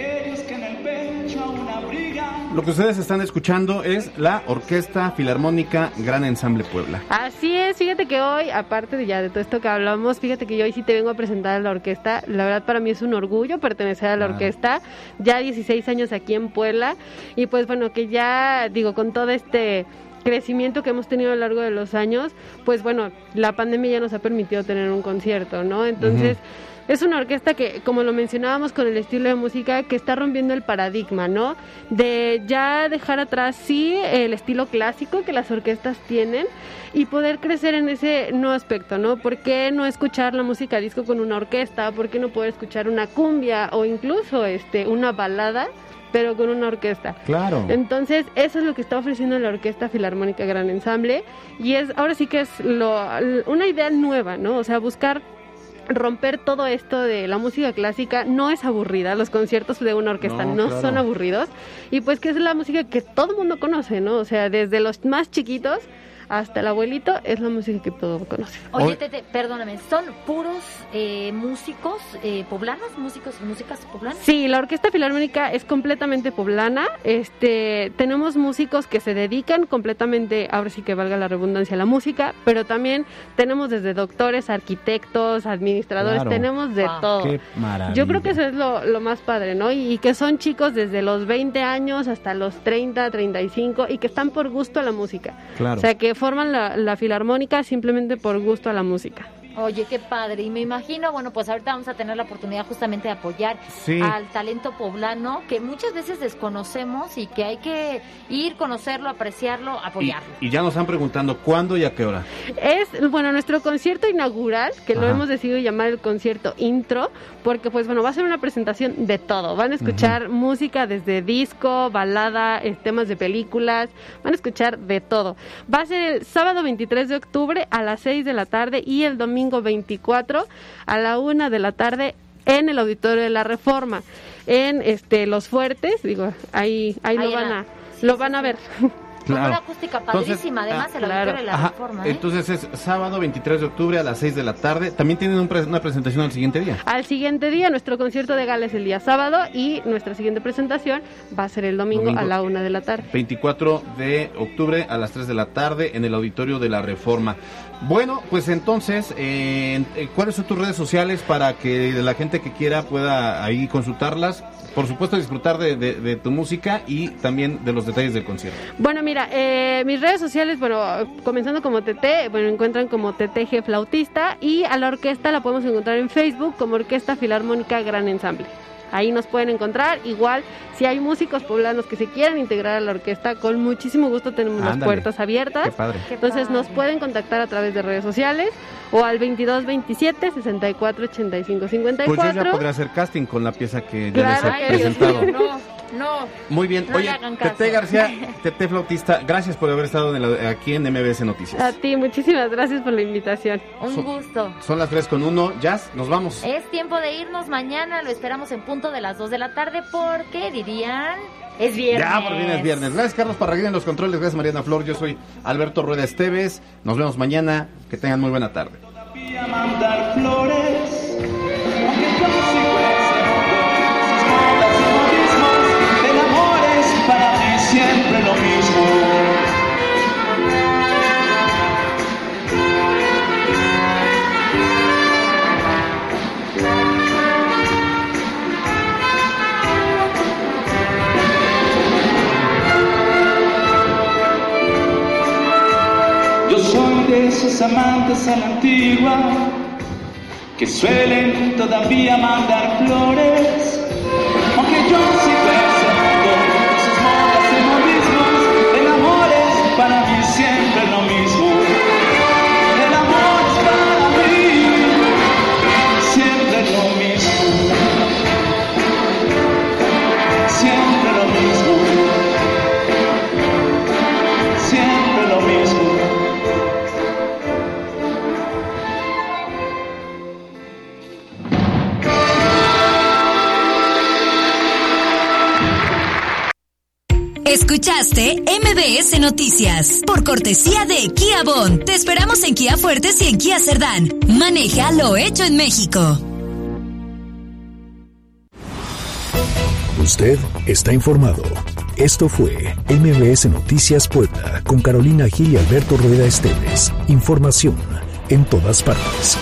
Aquellos que en el pecho aún abrigan. Lo que ustedes están escuchando es la Orquesta Filarmónica Gran Ensamble Puebla. Así es, fíjate que hoy, aparte de ya de todo esto que hablamos, fíjate que yo hoy sí te vengo a presentar a la orquesta. La verdad para mí es un orgullo pertenecer a la Ah. orquesta. Ya 16 años aquí en Puebla y pues bueno, que ya digo, con todo este crecimiento que hemos tenido a lo largo de los años, pues bueno, la pandemia ya nos ha permitido tener un concierto, ¿no? Entonces, es una orquesta que, como lo mencionábamos con el estilo de música, que está rompiendo el paradigma, ¿no? De ya dejar atrás, sí, el estilo clásico que las orquestas tienen y poder crecer en ese nuevo aspecto, ¿no? ¿Por qué no escuchar la música disco con una orquesta? ¿Por qué no poder escuchar una cumbia o incluso este una balada? pero con una orquesta. Claro. Entonces, eso es lo que está ofreciendo la Orquesta Filarmónica Gran Ensamble y es ahora sí que es lo, una idea nueva, ¿no? O sea, buscar romper todo esto de la música clásica no es aburrida, los conciertos de una orquesta no, son aburridos y pues que es la música que todo el mundo conoce, ¿no? O sea, desde los más chiquitos hasta el abuelito es la música que todo conoce. Oye, Tete, perdóname, ¿son puros eh, músicos eh, poblanos, músicos y músicas poblanas? Sí, la Orquesta Filarmónica es completamente poblana. Este, tenemos músicos que se dedican completamente, ahora sí que valga la redundancia, a la música, pero también tenemos desde doctores, arquitectos, administradores, tenemos de todo. Qué maravilla. Yo creo que eso es lo, lo más padre, ¿no? Y, y que son chicos desde los 20 años hasta los 30, 35 y que están por gusto a la música. Claro. O sea, que forman la, la filarmónica simplemente por gusto a la música. Oye, qué padre. Y me imagino, bueno, pues ahorita vamos a tener la oportunidad justamente de apoyar Sí. al talento poblano que muchas veces desconocemos y que hay que ir, conocerlo, apreciarlo, apoyarlo. y ya nos están preguntando cuándo y a qué hora. Es, bueno, nuestro concierto inaugural, que lo hemos decidido llamar el concierto intro, porque pues bueno, va a ser una presentación de todo. Van a escuchar música desde disco, balada, eh, temas de películas, van a escuchar de todo. Va a ser el sábado 23 de octubre a las 6 de la tarde y el domingo 24 a la 1 de la tarde en el Auditorio de la Reforma, en este Los Fuertes, digo, ahí, ahí, Ahí lo van a, lo van a ver. Con Claro. una acústica Entonces, padrísima, además, ah, el auditorio de la Ajá, reforma. ¿eh? Entonces es sábado 23 de octubre a las 6 de la tarde. También tienen un pre- una presentación al siguiente día. Al siguiente día, nuestro concierto de gala es el día sábado y nuestra siguiente presentación va a ser el domingo, Domingo. a la una de la tarde. 24 de octubre a las 3 de la tarde en el auditorio de la Reforma. Bueno, pues entonces, eh, eh, ¿cuáles son tus redes sociales para que la gente que quiera pueda ahí consultarlas? Por supuesto, disfrutar de, de- de tu música y también de los detalles del concierto. Bueno, mira, eh, mis redes sociales, bueno, comenzando como TT, bueno, encuentran como TTG Flautista y a la orquesta la podemos encontrar en Facebook como Orquesta Filarmónica Gran Ensamble. Ahí nos pueden encontrar. Igual, si hay músicos poblanos que se quieran integrar a la orquesta, con muchísimo gusto tenemos las Ándale. puertas abiertas. Qué padre. Entonces nos pueden contactar a través de redes sociales o al 2227 64 85 54. Pues yo ya podría hacer casting con la pieza que ya Claro, les he ay, Dios presentado. No, no. Muy bien. No Oye. Tete García, Tete Flautista, gracias por haber estado en el- aquí en MBS Noticias. A ti, muchísimas gracias por la invitación. Un gusto. Son las 3 con 1. Jazz, nos vamos. Es tiempo de irnos mañana, lo esperamos en punto de las 2 de la tarde porque dirían es viernes. Ya, por fin es viernes. Gracias, Carlos Parraguín en los controles. Gracias, Mariana Flor. Yo soy Alberto Rueda Esteves. Nos vemos mañana. Que tengan muy buena tarde. Amantes a la antigua que suelen todavía mandar flores, Escuchaste MBS Noticias por cortesía de Kia Bon. Te esperamos en Kia Fuertes y en Kia Cerdán. Maneja lo hecho en México. Usted está informado. Esto fue MBS Noticias Puebla con Carolina Gil y Alberto Rueda Esteves. Información en todas partes.